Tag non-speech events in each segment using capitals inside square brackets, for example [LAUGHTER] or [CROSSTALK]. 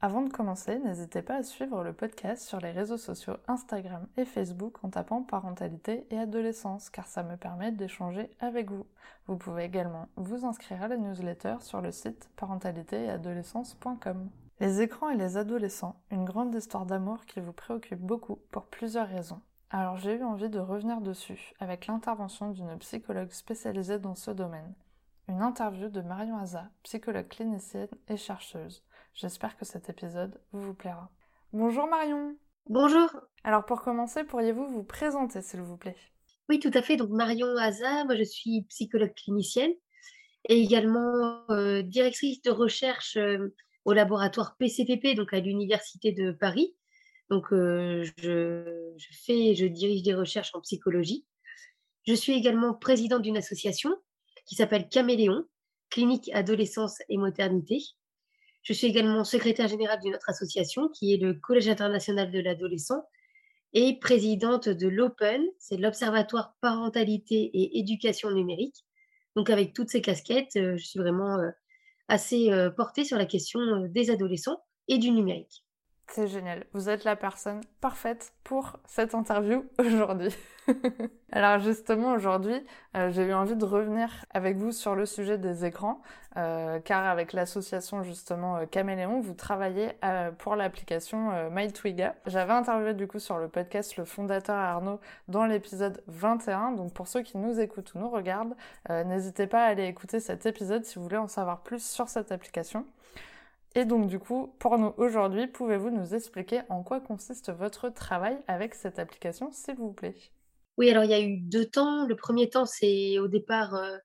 Avant de commencer, n'hésitez pas à suivre le podcast sur les réseaux sociaux Instagram et Facebook en tapant parentalité et adolescence car ça me permet d'échanger avec vous. Vous pouvez également vous inscrire à la newsletter sur le site parentalitéetadolescence.com. Les écrans et les adolescents, une grande histoire d'amour qui vous préoccupe beaucoup pour plusieurs raisons. Alors j'ai eu envie de revenir dessus avec l'intervention d'une psychologue spécialisée dans ce domaine. Une interview de Marion Haza, psychologue clinicienne et chercheuse. J'espère que cet épisode vous plaira. Bonjour Marion Bonjour Alors pour commencer, pourriez-vous vous présenter s'il vous plaît? Oui, tout à fait. Donc Marion Haza, moi je suis psychologue clinicienne et également euh, directrice de recherche euh, au laboratoire PCPP, donc à l'Université de Paris. Donc euh, je, je, fais, je dirige des recherches en psychologie. Je suis également présidente d'une association qui s'appelle Caméléon, Clinique Adolescence et Modernité, je suis également secrétaire générale d'une autre association qui est le Collège international de l'adolescent et présidente de l'Open, c'est l'Observatoire parentalité et éducation numérique. Donc avec toutes ces casquettes, euh, je suis vraiment euh, assez euh, portée sur la question des adolescents et du numérique. C'est génial. Vous êtes la personne parfaite pour cette interview [LAUGHS] aujourd'hui. Alors justement, aujourd'hui, euh, j'ai eu envie de revenir avec vous sur le sujet des écrans, euh, car avec l'association justement euh, Caméléon, vous travaillez pour l'application MyTwiga. J'avais interviewé du coup sur le podcast le fondateur Arnaud dans l'épisode 21, donc pour ceux qui nous écoutent ou nous regardent, n'hésitez pas à aller écouter cet épisode si vous voulez en savoir plus sur cette application. Et donc du coup, pour nous aujourd'hui, pouvez-vous nous expliquer en quoi consiste votre travail avec cette application, s'il vous plaît? Oui, alors il y a eu deux temps. Le premier temps, c'est au départ euh,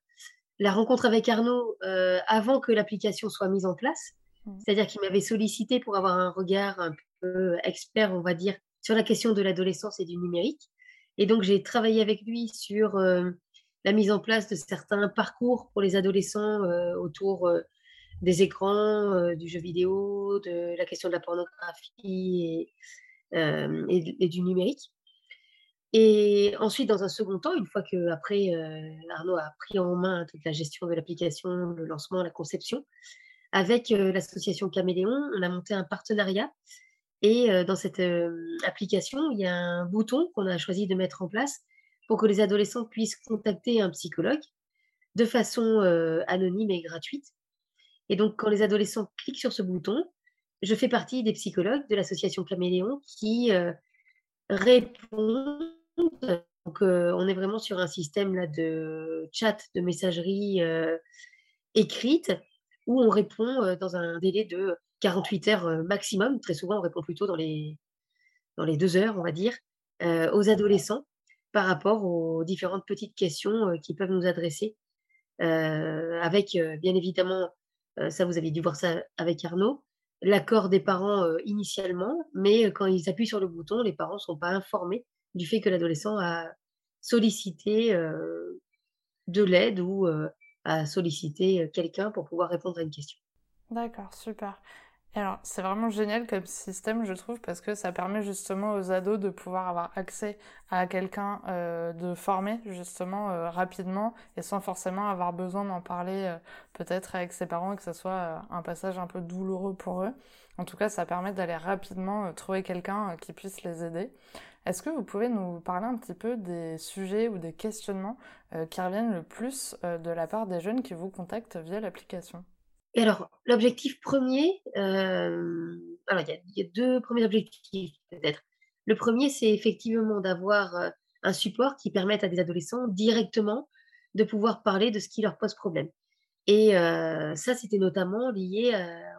la rencontre avec Arnaud euh, avant que l'application soit mise en place. Mmh. C'est-à-dire qu'il m'avait sollicité pour avoir un regard un peu expert, on va dire, sur la question de l'adolescence et du numérique. Et donc j'ai travaillé avec lui sur euh, la mise en place de certains parcours pour les adolescents autour des écrans, euh, du jeu vidéo, de la question de la pornographie et, euh, et, du numérique. Et ensuite, dans un second temps, une fois que après euh, Arnaud a pris en main toute la gestion de l'application, le lancement, la conception, avec l'association Caméléon, on a monté un partenariat. Et dans cette application, il y a un bouton qu'on a choisi de mettre en place pour que les adolescents puissent contacter un psychologue de façon anonyme et gratuite. Et donc, quand les adolescents cliquent sur ce bouton, je fais partie des psychologues de l'association Caméléon qui euh, répondent. Donc, euh, on est vraiment sur un système là, de chat, de messagerie euh, écrite, où on répond dans un délai de 48 heures maximum. Très souvent, on répond plutôt dans les, dans les deux heures, on va dire, aux adolescents par rapport aux différentes petites questions qu'ils peuvent nous adresser, avec bien évidemment ça vous avez dû voir ça avec Arnaud, l'accord des parents euh, initialement, mais euh, quand ils appuient sur le bouton, les parents ne sont pas informés du fait que l'adolescent a sollicité de l'aide ou a sollicité quelqu'un pour pouvoir répondre à une question. D'accord, super alors, c'est vraiment génial comme système, je trouve, parce que ça permet justement aux ados de pouvoir avoir accès à quelqu'un euh, de formé, justement, euh, rapidement, et sans forcément avoir besoin d'en parler euh, peut-être avec ses parents, et que ce soit un passage un peu douloureux pour eux. En tout cas, ça permet d'aller rapidement trouver quelqu'un qui puisse les aider. Est-ce que vous pouvez nous parler un petit peu des sujets ou des questionnements qui reviennent le plus de la part des jeunes qui vous contactent via l'application? Et alors, l'objectif premier, euh, alors il y, a deux premiers objectifs peut-être. Le premier, c'est effectivement d'avoir euh, un support qui permette à des adolescents directement de pouvoir parler de ce qui leur pose problème. Et euh, ça, c'était notamment lié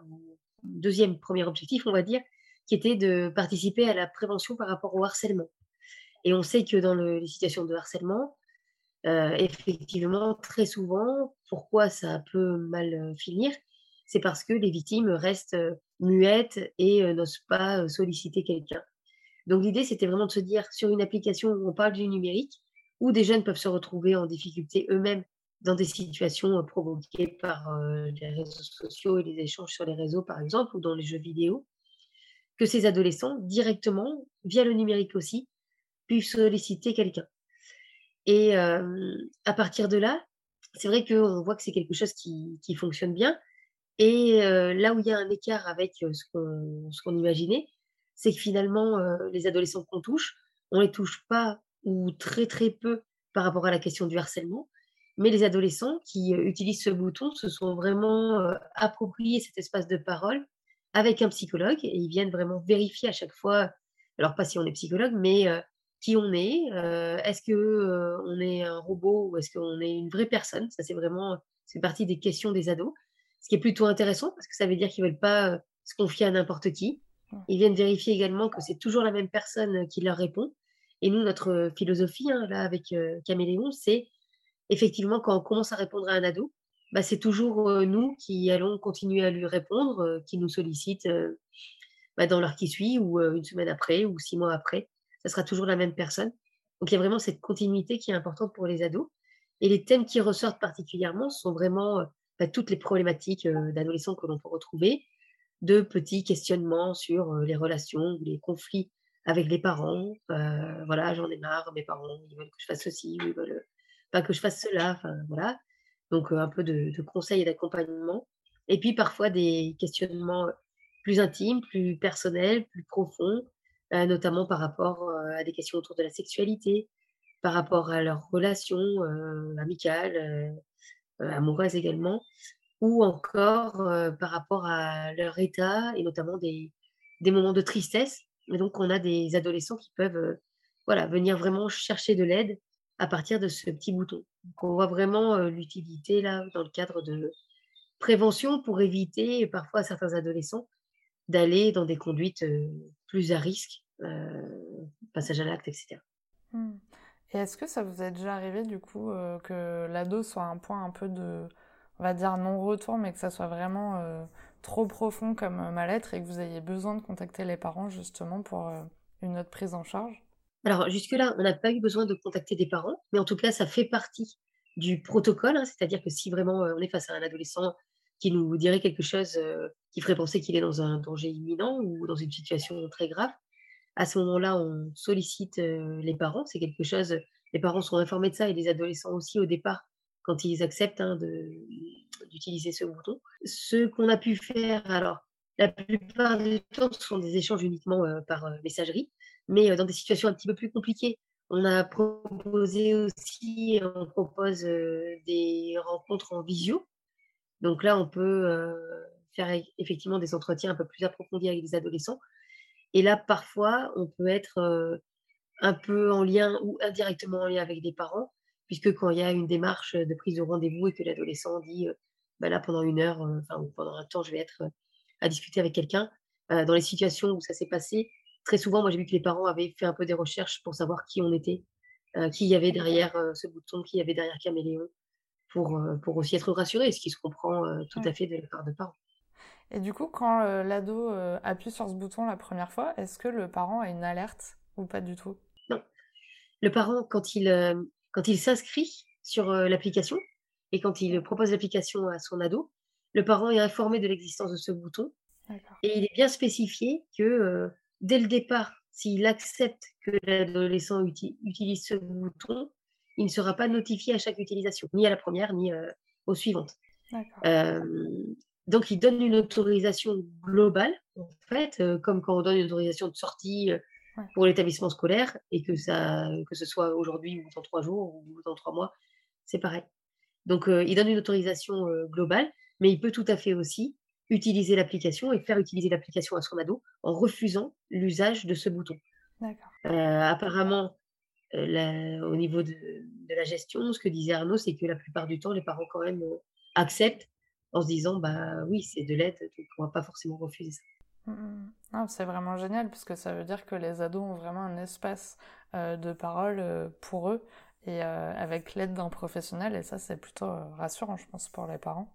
au deuxième premier objectif, on va dire, qui était de participer à la prévention par rapport au harcèlement. Et on sait que dans les situations de harcèlement, euh, effectivement, très souvent, pourquoi ça peut mal euh, finir? C'est parce que les victimes restent euh, muettes et n'osent pas solliciter quelqu'un. Donc l'idée, c'était vraiment de se dire, sur une application où on parle du numérique, ou des jeunes peuvent se retrouver en difficulté eux-mêmes dans des situations provoquées par les réseaux sociaux et les échanges sur les réseaux, par exemple, ou dans les jeux vidéo, que ces adolescents, directement, via le numérique aussi, puissent solliciter quelqu'un. Et à partir de là, c'est vrai qu'on voit que c'est quelque chose qui, qui, fonctionne bien. Et là où il y a un écart avec ce qu'on imaginait, c'est que finalement, les adolescents qu'on touche, on les touche pas ou très très peu par rapport à la question du harcèlement. Mais les adolescents qui utilisent ce bouton se sont vraiment appropriés cet espace de parole avec un psychologue et ils viennent vraiment vérifier à chaque fois, alors pas si on est psychologue, mais qui on est, est-ce que on est un robot ou est-ce qu'on est une vraie personne? Ça c'est vraiment c'est partie des questions des ados, ce qui est plutôt intéressant parce que ça veut dire qu'ils veulent pas se confier à n'importe qui. Ils viennent vérifier également que c'est toujours la même personne qui leur répond. Et nous, notre philosophie, hein, là, avec Caméléon, c'est effectivement quand on commence à répondre à un ado, bah, c'est toujours nous qui allons continuer à lui répondre, qui nous sollicite bah, dans l'heure qui suit, ou une semaine après, ou six mois après. Ça sera toujours la même personne. Donc il y a vraiment cette continuité qui est importante pour les ados. Et les thèmes qui ressortent particulièrement sont vraiment bah, toutes les problématiques d'adolescents que l'on peut retrouver, de petits questionnements sur les relations, les conflits avec les parents. voilà, j'en ai marre, mes parents, ils veulent que je fasse ceci, ils veulent pas que je fasse cela. Voilà. Donc, un peu de, conseils et d'accompagnement. Et puis, parfois, des questionnements plus intimes, plus personnels, plus profonds, notamment par rapport à des questions autour de la sexualité, par rapport à leurs relations amicales, amoureuses également, ou encore par rapport à leur état et notamment des, moments de tristesse. Et donc, on a des adolescents qui peuvent venir vraiment chercher de l'aide à partir de ce petit bouton. on voit vraiment l'utilité là dans le cadre de prévention pour éviter parfois à certains adolescents d'aller dans des conduites plus à risque, passage à l'acte, etc. Mmh. Et est-ce que ça vous est déjà arrivé du coup que l'ado soit un point un peu de, on va dire non-retour, mais que ça soit vraiment trop profond comme mal-être et que vous ayez besoin de contacter les parents justement pour une autre prise en charge? Alors, jusque-là, on n'a pas eu besoin de contacter des parents, mais en tout cas, ça fait partie du protocole, hein. c'est-à-dire que si vraiment on est face à un adolescent qui nous dirait quelque chose qui ferait penser qu'il est dans un danger imminent ou dans une situation très grave, à ce moment-là, on sollicite les parents. C'est quelque chose, les parents sont informés de ça et les adolescents aussi au départ, quand ils acceptent hein, d'utiliser ce bouton. Ce qu'on a pu faire, alors, la plupart du temps, ce sont des échanges uniquement par messagerie mais dans des situations un petit peu plus compliquées. On a proposé aussi, on propose des rencontres en visio. Donc là, on peut faire effectivement des entretiens un peu plus approfondis avec les adolescents. Et là, parfois, on peut être un peu en lien ou indirectement en lien avec des parents, puisque quand il y a une démarche de prise de rendez-vous et que l'adolescent dit, bah là, pendant une heure, enfin, ou pendant un temps, je vais être à discuter avec quelqu'un, dans les situations où ça s'est passé, très souvent, moi, j'ai vu que les parents avaient fait un peu des recherches pour savoir qui on était, euh, qui y avait derrière euh, ce bouton, qui y avait derrière Caméléon, pour, euh, pour aussi être rassuré, ce qui se comprend tout à fait de la part de parents. Et du coup, quand l'ado appuie sur ce bouton la première fois, est-ce que le parent a une alerte ou pas du tout? Non. Le parent, quand il, quand il s'inscrit sur l'application et quand il propose l'application à son ado, le parent est informé de l'existence de ce bouton. Et il est bien spécifié que dès le départ, s'il accepte que l'adolescent utilise ce bouton, il ne sera pas notifié à chaque utilisation, ni à la première, ni euh, aux suivantes. Donc, il donne une autorisation globale, en fait, euh, comme quand on donne une autorisation de sortie euh, pour l'établissement scolaire, et que, ça, que ce soit aujourd'hui ou dans trois jours ou dans trois mois, c'est pareil. Donc, il donne une autorisation globale, mais il peut tout à fait aussi utiliser l'application et faire utiliser l'application à son ado en refusant l'usage de ce bouton. Euh, apparemment, euh, au niveau de, la gestion, ce que disait Arnaud, c'est que la plupart du temps, les parents quand même euh, acceptent en se disant, bah oui, c'est de l'aide, donc on va pas forcément refuser ça. Mmh, mmh. c'est vraiment génial parce que ça veut dire que les ados ont vraiment un espace de parole pour eux et avec l'aide d'un professionnel et ça c'est plutôt rassurant je pense pour les parents.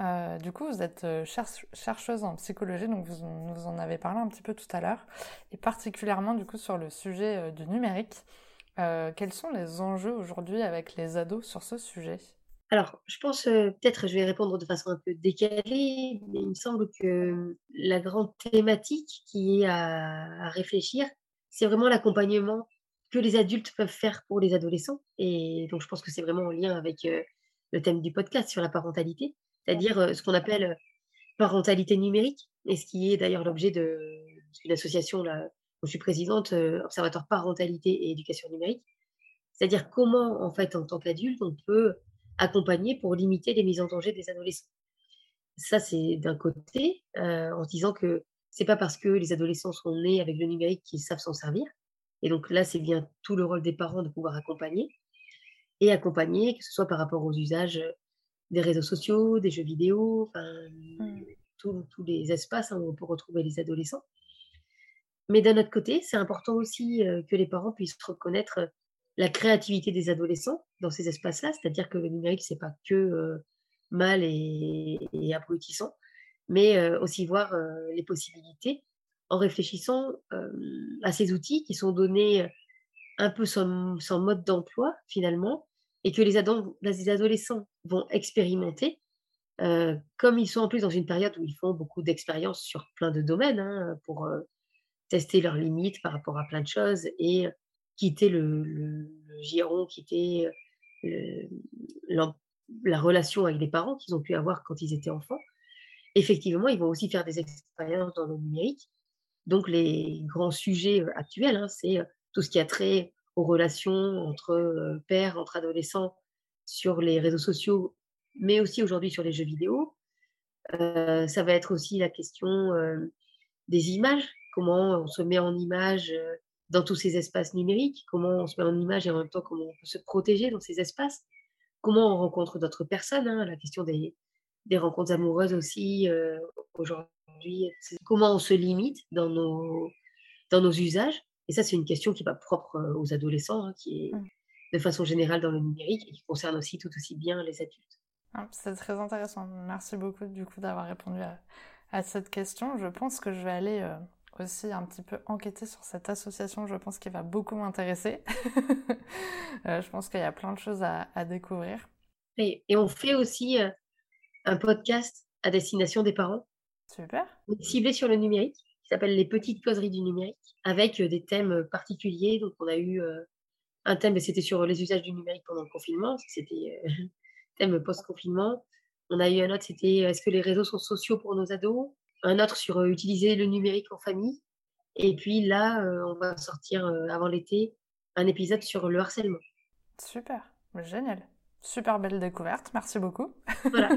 Euh, du coup, vous êtes euh, chercheuse en psychologie, donc vous nous en avez parlé un petit peu tout à l'heure, et particulièrement du coup sur le sujet euh, du numérique. quels sont les enjeux aujourd'hui avec les ados sur ce sujet? Alors, je pense, peut-être je vais répondre de façon un peu décalée, mais il me semble que la grande thématique qui est à, réfléchir, c'est vraiment l'accompagnement que les adultes peuvent faire pour les adolescents. Et donc, je pense que c'est vraiment en lien avec le thème du podcast sur la parentalité, c'est-à-dire ce qu'on appelle parentalité numérique, et ce qui est d'ailleurs l'objet d'une association là, où je suis présidente, Observatoire Parentalité et Éducation Numérique. C'est-à-dire comment, en fait, en tant qu'adulte, on peut accompagner pour limiter les mises en danger des adolescents. Ça, c'est d'un côté, euh, en disant que c'est pas parce que les adolescents sont nés avec le numérique qu'ils savent s'en servir. Et donc là, c'est bien tout le rôle des parents de pouvoir accompagner. Et accompagner, que ce soit par rapport aux usages des réseaux sociaux, des jeux vidéo, mmh. tous les espaces hein, où on peut retrouver les adolescents. Mais d'un autre côté, c'est important aussi euh, que les parents puissent reconnaître la créativité des adolescents dans ces espaces-là, c'est-à-dire que le numérique, c'est pas que mal et, abrutissant, mais aussi voir les possibilités en réfléchissant à ces outils qui sont donnés un peu sans, mode d'emploi finalement, et que les, les, adolescents vont expérimenter, comme ils sont en plus dans une période où ils font beaucoup d'expériences sur plein de domaines hein, pour tester leurs limites par rapport à plein de choses et quitter le, giron, quitter la relation avec les parents qu'ils ont pu avoir quand ils étaient enfants. Effectivement, ils vont aussi faire des expériences dans le numérique. Donc, les grands sujets actuels, hein, c'est tout ce qui a trait aux relations entre pères, entre adolescents sur les réseaux sociaux, mais aussi aujourd'hui sur les jeux vidéo. ça va être aussi la question des images, comment on se met en image dans tous ces espaces numériques, comment on se met en image et en même temps comment on peut se protéger dans ces espaces, comment on rencontre d'autres personnes, hein, la question des, des, rencontres amoureuses aussi euh, aujourd'hui, comment on se limite dans nos, dans nos usages. Et ça, c'est une question qui n'est pas propre euh, aux adolescents, hein, qui est mmh. de façon générale dans le numérique et qui concerne aussi tout aussi bien les adultes. Ah, c'est très intéressant. Merci beaucoup du coup d'avoir répondu à, à, cette question. Je pense que je vais aller euh, aussi un petit peu enquêter sur cette association, je pense qu'il va beaucoup m'intéresser. [LAUGHS] Euh, je pense qu'il y a plein de choses à, découvrir. Et, on fait aussi euh, un podcast à destination des parents. Super. Ciblé sur le numérique, qui s'appelle Les petites causeries du numérique, avec euh, des thèmes particuliers. Donc on a eu un thème, c'était sur les usages du numérique pendant le confinement, c'était [LAUGHS] thème post-confinement. On a eu un autre, c'était est-ce que les réseaux sont sociaux pour nos ados? Un autre sur euh, utiliser le numérique en famille. Et puis là, euh, on va sortir euh, avant l'été un épisode sur le harcèlement. Super, génial. Super belle découverte, merci beaucoup. Voilà.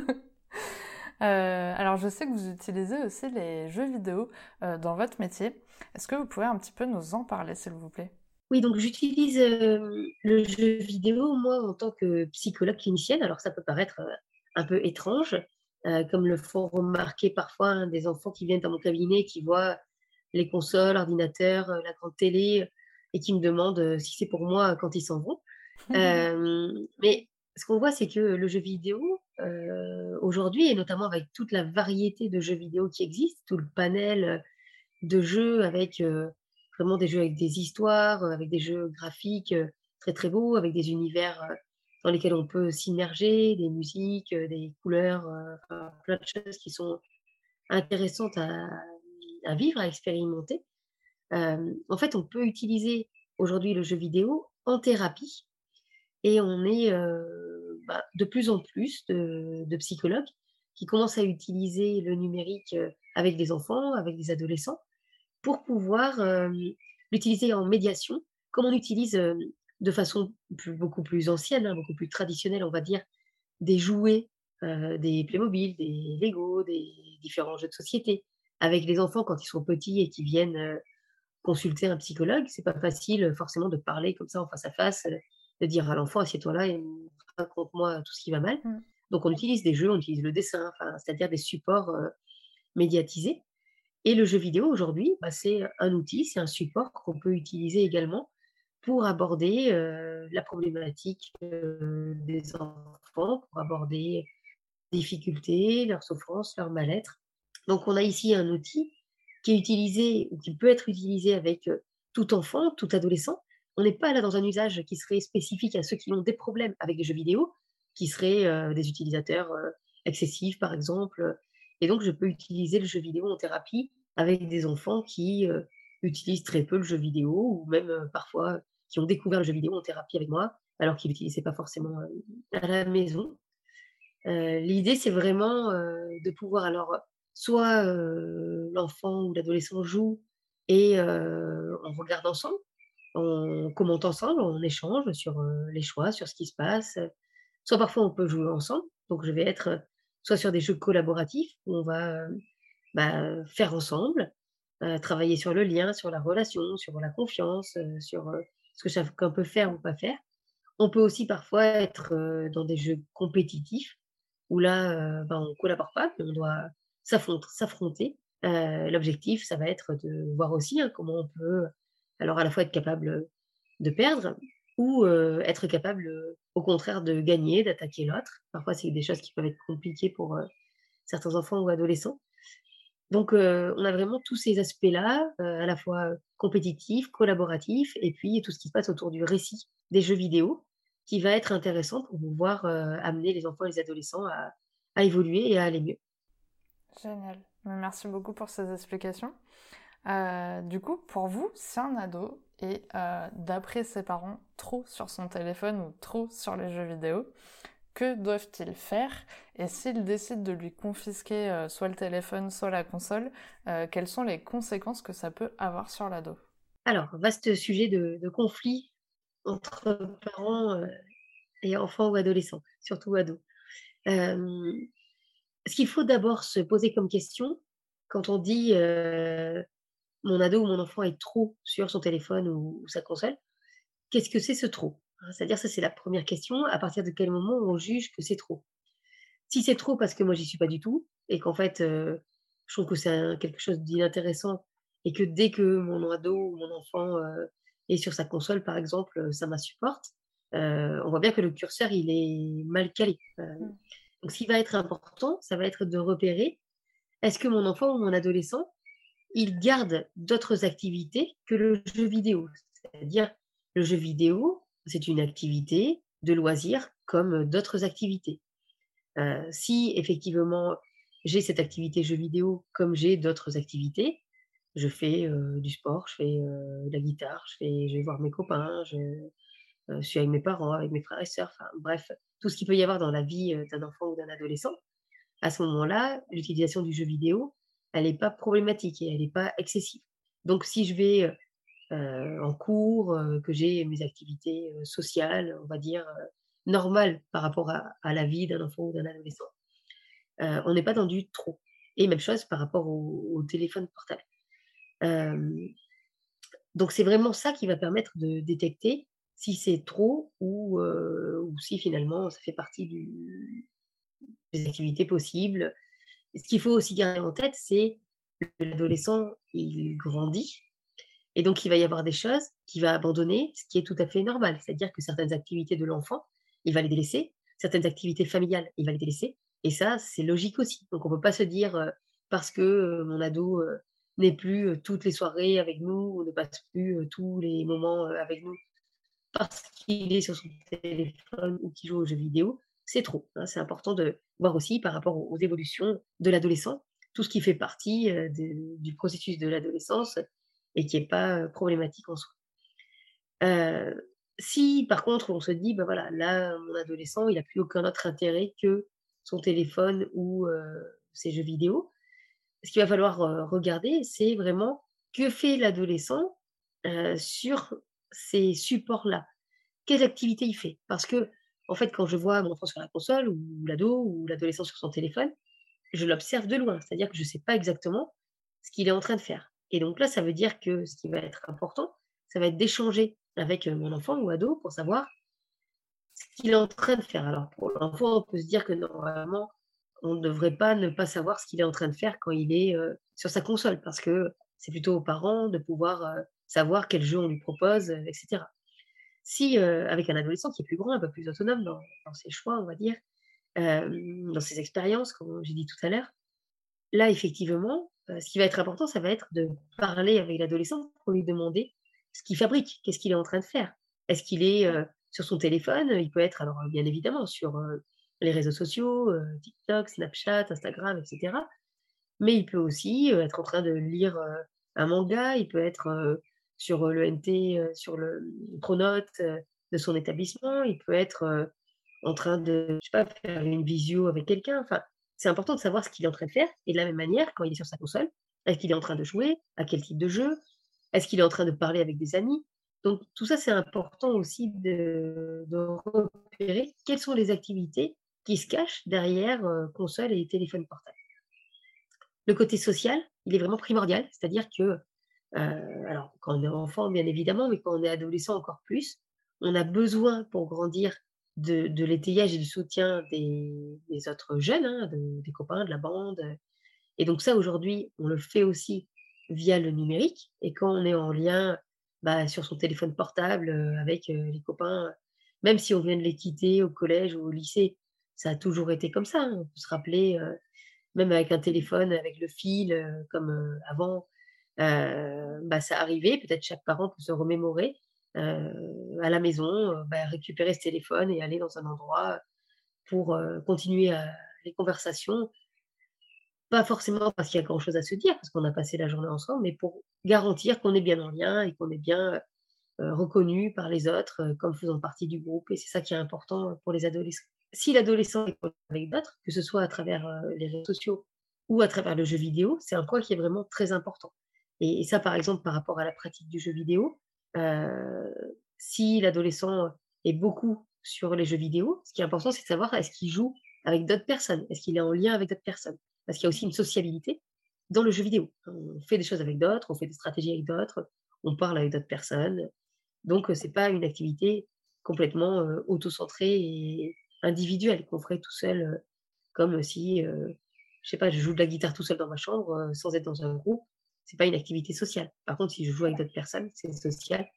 [LAUGHS] alors, je sais que vous utilisez aussi les jeux vidéo dans votre métier. Est-ce que vous pouvez un petit peu nous en parler, s'il vous plaît? Oui, donc j'utilise le jeu vidéo, moi, en tant que psychologue clinicienne. Alors, ça peut paraître un peu étrange, euh, comme le font remarquer parfois hein, des enfants qui viennent dans mon cabinet, qui voient les consoles, l'ordinateur, euh, la grande télé, et qui me demandent euh, si c'est pour moi quand ils s'en vont. [LAUGHS] mais ce qu'on voit, c'est que le jeu vidéo, aujourd'hui, et notamment avec toute la variété de jeux vidéo qui existent, tout le panel de jeux avec vraiment des jeux avec des histoires, avec des jeux graphiques très très beaux, avec des univers dans lesquels on peut s'immerger, des musiques, euh, des couleurs, euh, plein de choses qui sont intéressantes à, vivre, à expérimenter. Euh, en fait, on peut utiliser aujourd'hui le jeu vidéo en thérapie et on est bah, de plus en plus de, psychologues qui commencent à utiliser le numérique avec des enfants, avec des adolescents, pour pouvoir l'utiliser en médiation, comme on utilise de façon beaucoup plus ancienne, hein, beaucoup plus traditionnelle, on va dire, des jouets, euh, des Playmobil, des Lego, des différents jeux de société. Avec les enfants, quand ils sont petits et qui viennent euh, consulter un psychologue, c'est pas facile euh, forcément de parler comme ça en face à face, de dire à l'enfant assieds-toi là et raconte-moi tout ce qui va mal. Mmh. Donc on utilise des jeux, on utilise le dessin, c'est-à-dire des supports médiatisés. Et le jeu vidéo aujourd'hui, bah, c'est un outil, c'est un support qu'on peut utiliser également pour aborder la problématique des enfants, pour aborder les difficultés, leurs souffrances, leur mal-être. Donc on a ici un outil qui est utilisé ou qui peut être utilisé avec tout enfant, tout adolescent. on n'est pas là dans un usage qui serait spécifique à ceux qui ont des problèmes avec les jeux vidéo, qui seraient des utilisateurs excessifs, par exemple. Et donc, je peux utiliser le jeu vidéo en thérapie avec des enfants qui utilisent très peu le jeu vidéo ou même parfois qui ont découvert le jeu vidéo en thérapie avec moi alors qu'ils l'utilisaient pas forcément à la maison. L'idée, c'est vraiment de pouvoir alors soit l'enfant ou l'adolescent joue et on regarde ensemble, on commente ensemble, on échange sur les choix, sur ce qui se passe. Soit parfois on peut jouer ensemble, donc je vais être soit sur des jeux collaboratifs où on va bah, faire ensemble, travailler sur le lien, sur la relation, sur la confiance, sur ce que chacun peut faire ou pas faire. On peut aussi parfois être dans des jeux compétitifs où là, bah, on ne collabore pas, on doit s'affronter. L'objectif, ça va être de voir aussi hein, comment on peut alors à la fois être capable de perdre ou être capable, au contraire, de gagner, d'attaquer l'autre. Parfois, c'est des choses qui peuvent être compliquées pour certains enfants ou adolescents. Donc, on a vraiment tous ces aspects-là, à la fois compétitifs, collaboratifs, et puis tout ce qui se passe autour du récit des jeux vidéo, qui va être intéressant pour pouvoir amener les enfants et les adolescents à, évoluer et à aller mieux. Génial. Merci beaucoup pour ces explications. du coup, pour vous, si un ado est, d'après ses parents, trop sur son téléphone ou trop sur les jeux vidéo, que doivent-ils faire? Et s'ils décident de lui confisquer euh, soit le téléphone, soit la console, euh, quelles sont les conséquences que ça peut avoir sur l'ado? Alors, vaste sujet de, conflit entre parents euh, et enfants ou adolescents, surtout ados. ce qu'il faut d'abord se poser comme question, quand on dit mon ado ou mon enfant est trop sur son téléphone ou sa console, qu'est-ce que c'est ce trop? C'est-à-dire, ça, c'est la première question. À partir de quel moment on juge que c'est trop? Si c'est trop parce que moi, j'y suis pas du tout, et qu'en fait, je trouve que c'est quelque chose d'inintéressant, et que dès que mon ado ou mon enfant est sur sa console, par exemple, ça m'insupporte, on voit bien que le curseur, il est mal calé. Mmh. donc, ce qui va être important, ça va être de repérer est-ce que mon enfant ou mon adolescent, il garde d'autres activités que le jeu vidéo? C'est-à-dire, le jeu vidéo, c'est une activité de loisir comme d'autres activités. Euh, si effectivement j'ai cette activité jeu vidéo comme j'ai d'autres activités, je fais euh, du sport, je fais euh, de la guitare, je, vais voir mes copains, je, suis avec mes parents, avec mes frères et sœurs, bref, tout ce qu'il peut y avoir dans la vie d'un enfant ou d'un adolescent, à ce moment-là, l'utilisation du jeu vidéo, elle n'est pas problématique et elle n'est pas excessive. Donc si je vais en cours, euh, que j'ai mes activités euh, sociales, on va dire, normales par rapport à, la vie d'un enfant ou d'un adolescent. on n'est pas dans du trop. Et même chose par rapport au, téléphone portable. donc c'est vraiment ça qui va permettre de détecter si c'est trop ou, ou, si finalement ça fait partie des activités possibles. ce qu'il faut aussi garder en tête, c'est que l'adolescent, il grandit, et donc, il va y avoir des choses qu'il va abandonner, ce qui est tout à fait normal. C'est-à-dire que certaines activités de l'enfant, il va les délaisser. Certaines activités familiales, il va les délaisser. Et ça, c'est logique aussi. Donc, on ne peut pas se dire, euh, parce que euh, mon ado euh, n'est plus toutes les soirées avec nous, ou ne passe plus tous les moments avec nous, parce qu'il est sur son téléphone ou qu'il joue aux jeux vidéo, c'est trop. Hein. C'est important de voir aussi par rapport aux, évolutions de l'adolescent, tout ce qui fait partie du processus de l'adolescence, et qui n'est pas problématique en soi. si par contre on se dit, ben voilà, là, mon adolescent, il n'a plus aucun autre intérêt que son téléphone ou ses jeux vidéo, ce qu'il va falloir regarder, c'est vraiment que fait l'adolescent sur ces supports-là. Quelles activités il fait? Parce que, en fait, quand je vois mon enfant sur la console, ou l'ado, ou l'adolescent sur son téléphone, je l'observe de loin. C'est-à-dire que je ne sais pas exactement ce qu'il est en train de faire. Et donc là, ça veut dire que ce qui va être important, ça va être d'échanger avec mon enfant ou ado pour savoir ce qu'il est en train de faire. Alors pour l'enfant, on peut se dire que normalement, on ne devrait pas ne pas savoir ce qu'il est en train de faire quand il est sur sa console, parce que c'est plutôt aux parents de pouvoir savoir quel jeu on lui propose, etc. Si avec un adolescent qui est plus grand, un peu plus autonome dans, dans ses choix, on va dire, dans ses expériences, comme j'ai dit tout à l'heure, là effectivement, ce qui va être important, ça va être de parler avec l'adolescent pour lui demander ce qu'il fabrique, qu'est-ce qu'il est en train de faire. Est-ce qu'il est, sur son téléphone? Il peut être, alors bien évidemment, sur les réseaux sociaux, TikTok, Snapchat, Instagram, etc. Mais il peut aussi être en train de lire un manga, il peut être sur le NT, sur le pronote de son établissement, il peut être en train de, je sais pas, faire une visio avec quelqu'un. Enfin, c'est important de savoir ce qu'il est en train de faire. Et de la même manière, quand il est sur sa console, est-ce qu'il est en train de jouer À quel type de jeu Est-ce qu'il est en train de parler avec des amis Donc, tout ça, c'est important aussi de, repérer quelles sont les activités qui se cachent derrière console et téléphone portable. Le côté social, il est vraiment primordial, c'est-à-dire que, alors quand on est enfant, bien évidemment, mais quand on est adolescent encore plus, on a besoin pour grandir de, l'étayage et du soutien des, autres jeunes, hein, des copains, de la bande. Et donc ça, aujourd'hui, on le fait aussi via le numérique. Et quand on est en lien bah, sur son téléphone portable euh, avec euh, les copains, même si on vient de les quitter au collège ou au lycée, ça a toujours été comme ça. Hein. On peut se rappeler, euh, même avec un téléphone, avec le fil, comme avant, bah, ça arrivait. Peut-être chaque parent peut se remémorer à la maison, bah, récupérer ce téléphone et aller dans un endroit pour continuer les conversations. Pas forcément parce qu'il y a grand-chose à se dire, parce qu'on a passé la journée ensemble, mais pour garantir qu'on est bien en lien et qu'on est bien reconnu par les autres comme faisant partie du groupe. Et c'est ça qui est important pour les adolescents. Si l'adolescent est avec d'autres, que ce soit à travers les réseaux sociaux ou à travers le jeu vidéo, c'est un point qui est vraiment très important. Et, ça, par exemple, par rapport à la pratique du jeu vidéo, si l'adolescent est beaucoup sur les jeux vidéo, ce qui est important, c'est de savoir est-ce qu'il joue avec d'autres personnes, est-ce qu'il est en lien avec d'autres personnes, parce qu'il y a aussi une sociabilité dans le jeu vidéo. On fait des choses avec d'autres, on fait des stratégies avec d'autres, on parle avec d'autres personnes. Donc, ce n'est pas une activité complètement auto-centrée et individuelle qu'on ferait tout seul, comme si, je sais pas, je joue de la guitare tout seul dans ma chambre sans être dans un groupe c'est pas une activité sociale. Par contre, si je joue avec d'autres personnes, c'est social.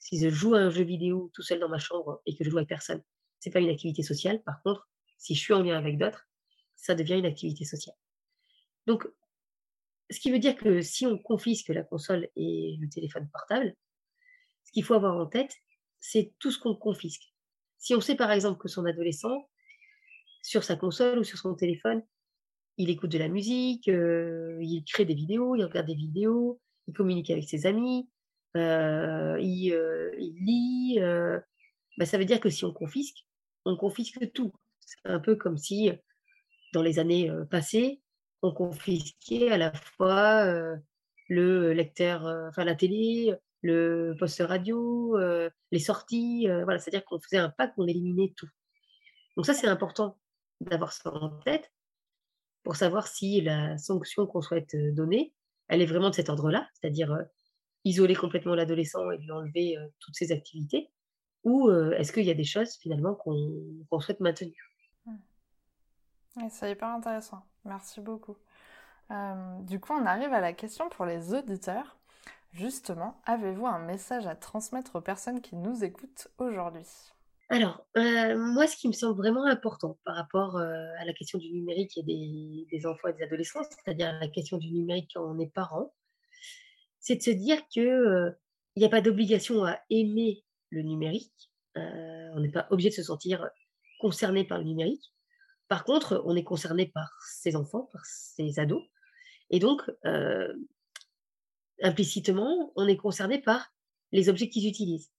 Si je joue à un jeu vidéo tout seul dans ma chambre et que je joue avec personne, c'est pas une activité sociale. Par contre, si je suis en lien avec d'autres, ça devient une activité sociale. Donc, ce qui veut dire que si on confisque la console et le téléphone portable, ce qu'il faut avoir en tête, c'est tout ce qu'on confisque. Si on sait par exemple que son adolescent, sur sa console ou sur son téléphone, il écoute de la musique, il crée des vidéos, il regarde des vidéos, il communique avec ses amis, il, lit. Bah, ça veut dire que si on confisque, on confisque tout. C'est un peu comme si, dans les années passées, on confisquait à la fois le lecteur, enfin la télé, le poste radio, les sorties. voilà, c'est-à-dire qu'on faisait un pack, on éliminait tout. Donc ça, c'est important d'avoir ça en tête pour savoir si la sanction qu'on souhaite donner, elle est vraiment de cet ordre-là, c'est-à-dire isoler complètement l'adolescent et lui enlever toutes ses activités, ou est-ce qu'il y a des choses finalement qu'on souhaite maintenir? Mmh. C'est hyper intéressant, merci beaucoup. du coup, on arrive à la question pour les auditeurs. Justement, avez-vous un message à transmettre aux personnes qui nous écoutent aujourd'hui? Alors, euh, moi, ce qui me semble vraiment important par rapport euh, à la question du numérique et des, enfants et des adolescents, c'est-à-dire la question du numérique quand on est parent, c'est de se dire qu'il euh, n'y a pas d'obligation à aimer le numérique. on n'est pas obligé de se sentir concerné par le numérique. Par contre, on est concerné par ses enfants, par ses ados. Et donc, implicitement, on est concerné par les objets qu'ils utilisent.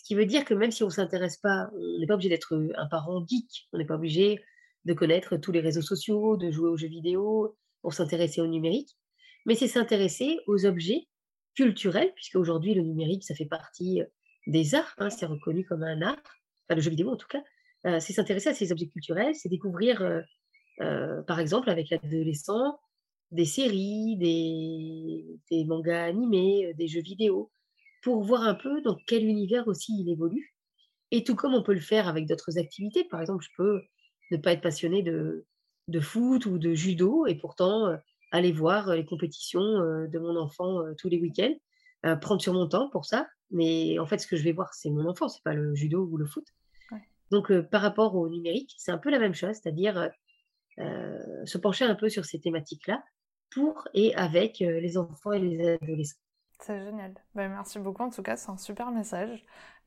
Ce qui veut dire que même si on ne s'intéresse pas, on n'est pas obligé d'être un parent geek, on n'est pas obligé de connaître tous les réseaux sociaux, de jouer aux jeux vidéo, pour s'intéresser au numérique, mais c'est s'intéresser aux objets culturels, puisque aujourd'hui le numérique, ça fait partie des arts, hein, c'est reconnu comme un art, enfin le jeu vidéo en tout cas, c'est s'intéresser à ces objets culturels, c'est découvrir, par exemple, avec l'adolescent, des séries, des, mangas animés, des jeux vidéo, pour voir un peu dans quel univers aussi il évolue. Et tout comme on peut le faire avec d'autres activités, par exemple, je peux ne pas être passionné de, de foot ou de judo et pourtant euh, aller voir les compétitions euh, de mon enfant euh, tous les week-ends, prendre sur mon temps pour ça. Mais en fait, ce que je vais voir, c'est mon enfant, c'est pas le judo ou le foot. Donc, par rapport au numérique, c'est un peu la même chose, c'est-à-dire se pencher un peu sur ces thématiques-là pour et avec les enfants et les adolescents. C'est génial. Ben, merci beaucoup. En tout cas, c'est un super message.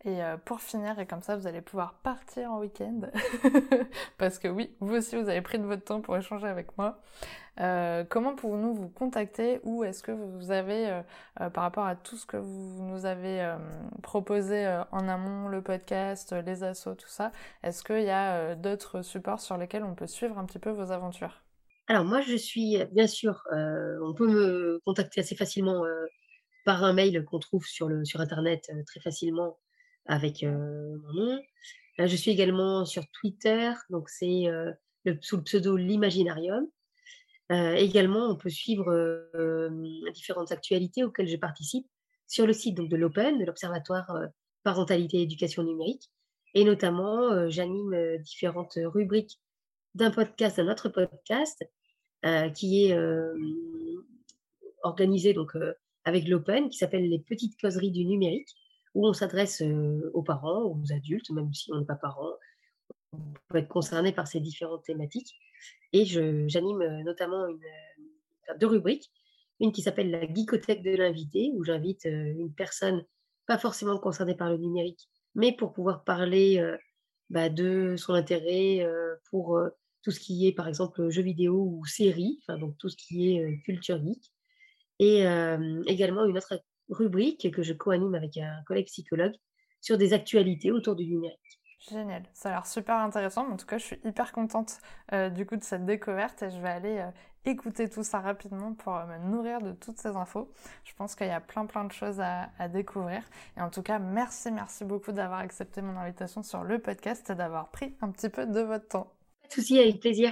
Et euh, pour finir, et comme ça, vous allez pouvoir partir en week-end. [LAUGHS] Parce que oui, vous aussi, vous avez pris de votre temps pour échanger avec moi. Euh, comment pouvons-nous vous contacter? Ou est-ce que vous avez, euh, par rapport à tout ce que vous nous avez proposé en amont, le podcast, les assos, tout ça, est-ce qu'il y a d'autres supports sur lesquels on peut suivre un petit peu vos aventures? Alors moi, je suis, bien sûr, on peut me contacter assez facilement par un mail qu'on trouve sur, le, sur Internet très facilement avec mon nom. je suis également sur Twitter, donc c'est sous le pseudo L'Imaginarium. également, on peut suivre différentes actualités auxquelles je participe sur le site donc, de l'Open, de l'Observatoire Parentalité et Éducation Numérique. Et notamment, j'anime différentes rubriques d'un podcast à notre podcast, qui est organisé donc, avec l'Open, qui s'appelle Les Petites Causeries du Numérique où on s'adresse aux parents, aux adultes, même si on n'est pas parent, on peut être concerné par ces différentes thématiques. Et j'anime notamment une, deux rubriques. Une qui s'appelle la geekothèque de l'invité, où j'invite une personne pas forcément concernée par le numérique, mais pour pouvoir parler bah, de son intérêt pour tout ce qui est, par exemple, jeux vidéo ou séries, enfin, donc tout ce qui est culture geek. Et également une autre rubrique que je co-anime avec un collègue psychologue sur des actualités autour du numérique. Génial, ça a l'air super intéressant. En tout cas, je suis hyper contente euh, du coup de cette découverte et je vais aller euh, écouter tout ça rapidement pour euh, me nourrir de toutes ces infos. Je pense qu'il y a plein plein de choses à, à, découvrir. Et en tout cas, merci, merci beaucoup d'avoir accepté mon invitation sur le podcast et d'avoir pris un petit peu de votre temps. Pas de souci, avec plaisir.